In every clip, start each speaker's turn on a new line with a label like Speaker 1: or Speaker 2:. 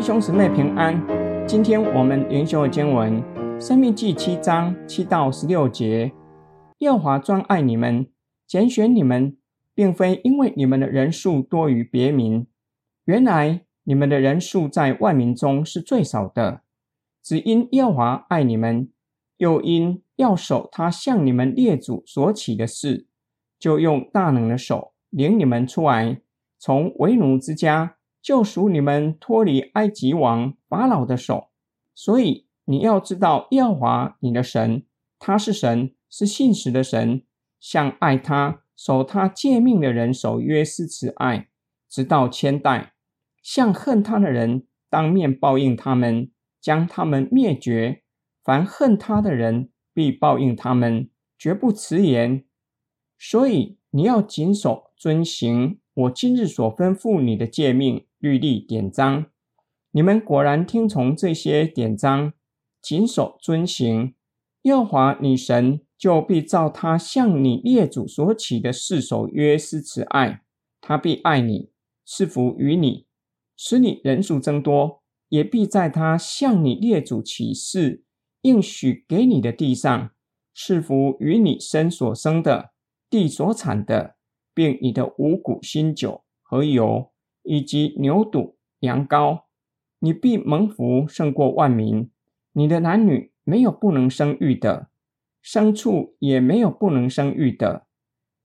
Speaker 1: 弟兄姊妹平安。今天我们灵修的经文《生命记》七章七到十六节：耶华专爱你们，拣选你们，并非因为你们的人数多于别民。原来你们的人数在万民中是最少的，只因耶华爱你们，又因要守他向你们列祖所起的事，就用大能的手领你们出来，从为奴之家。救赎你们脱离埃及王法老的手，所以你要知道耶和华你的神，他是神，是信实的神，向爱他、守他诫命的人守约是慈爱，直到千代；向恨他的人当面报应他们，将他们灭绝。凡恨他的人，必报应他们，绝不迟延。所以你要谨守遵行我今日所吩咐你的诫命。律例典章，你们果然听从这些典章，谨守遵行，耶和华女神就必照他向你列祖所起的四守约施慈爱，他必爱你，赐福于你，使你人数增多，也必在他向你列祖起誓应许给你的地上，赐福于你身所生的，地所产的，并你的五谷新酒和油。以及牛犊、羊羔，你必蒙福胜过万民。你的男女没有不能生育的，牲畜也没有不能生育的。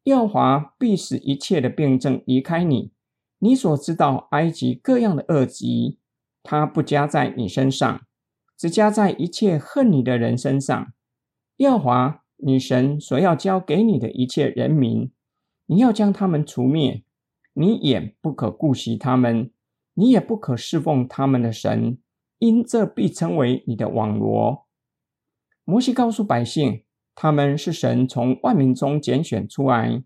Speaker 1: 耀华必使一切的病症离开你。你所知道埃及各样的恶疾，它不加在你身上，只加在一切恨你的人身上。耀华你神所要交给你的一切人民，你要将他们除灭。你也不可顾惜他们，你也不可侍奉他们的神，因这必成为你的网罗。摩西告诉百姓，他们是神从万民中拣选出来，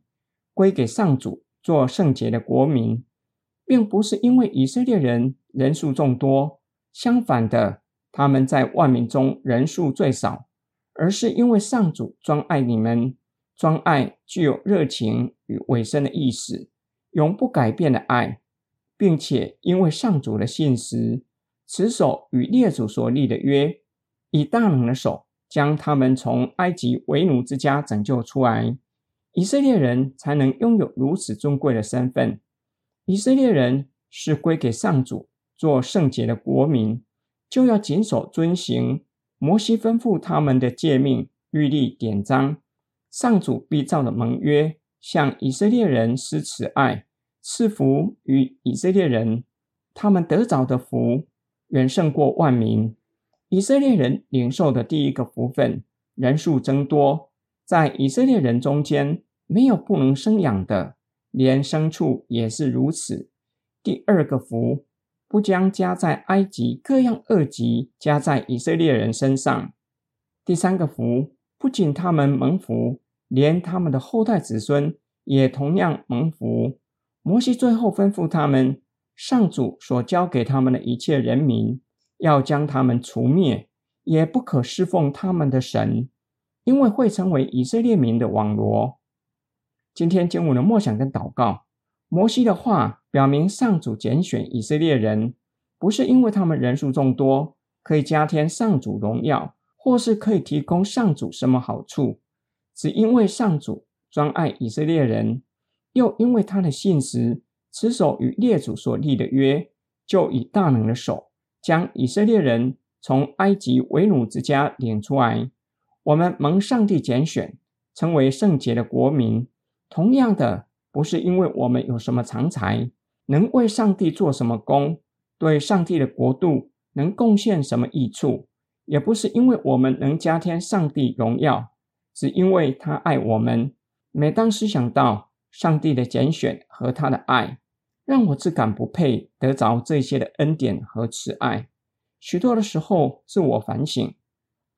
Speaker 1: 归给上主做圣洁的国民，并不是因为以色列人人数众多，相反的，他们在万民中人数最少，而是因为上主专爱你们，专爱具有热情与委身的意思。永不改变的爱，并且因为上主的信实，持守与列祖所立的约，以大能的手将他们从埃及为奴之家拯救出来，以色列人才能拥有如此尊贵的身份。以色列人是归给上主做圣洁的国民，就要谨守遵行摩西吩咐他们的诫命、律例、典章。上主必造的盟约。向以色列人施慈爱，赐福于以色列人，他们得着的福远胜过万民。以色列人领受的第一个福分，人数增多，在以色列人中间没有不能生养的，连牲畜也是如此。第二个福，不将加在埃及各样恶疾加在以色列人身上。第三个福，不仅他们蒙福。连他们的后代子孙也同样蒙福。摩西最后吩咐他们，上主所交给他们的一切人民，要将他们除灭，也不可侍奉他们的神，因为会成为以色列民的网罗。今天经文的默想跟祷告，摩西的话表明，上主拣选以色列人，不是因为他们人数众多，可以加添上主荣耀，或是可以提供上主什么好处。只因为上主专爱以色列人，又因为他的信实，持守与列祖所立的约，就以大能的手将以色列人从埃及为奴之家领出来。我们蒙上帝拣选，成为圣洁的国民。同样的，不是因为我们有什么长才，能为上帝做什么工，对上帝的国度能贡献什么益处，也不是因为我们能加添上帝荣耀。只因为他爱我们，每当思想到上帝的拣选和他的爱，让我自感不配得着这些的恩典和慈爱。许多的时候，自我反省，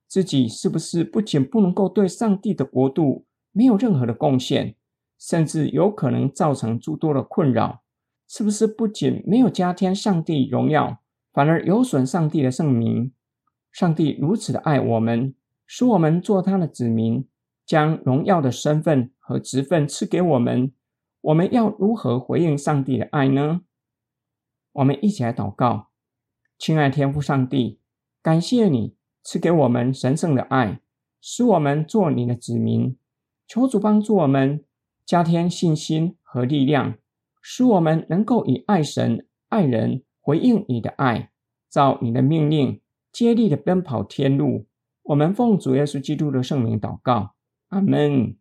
Speaker 1: 自己是不是不仅不能够对上帝的国度没有任何的贡献，甚至有可能造成诸多的困扰？是不是不仅没有加添上帝荣耀，反而有损上帝的圣名？上帝如此的爱我们，使我们做他的子民。将荣耀的身份和职分赐给我们，我们要如何回应上帝的爱呢？我们一起来祷告，亲爱天父上帝，感谢你赐给我们神圣的爱，使我们做你的子民。求主帮助我们，加添信心和力量，使我们能够以爱神、爱人回应你的爱，照你的命令，竭力的奔跑天路。我们奉主耶稣基督的圣名祷告，阿门。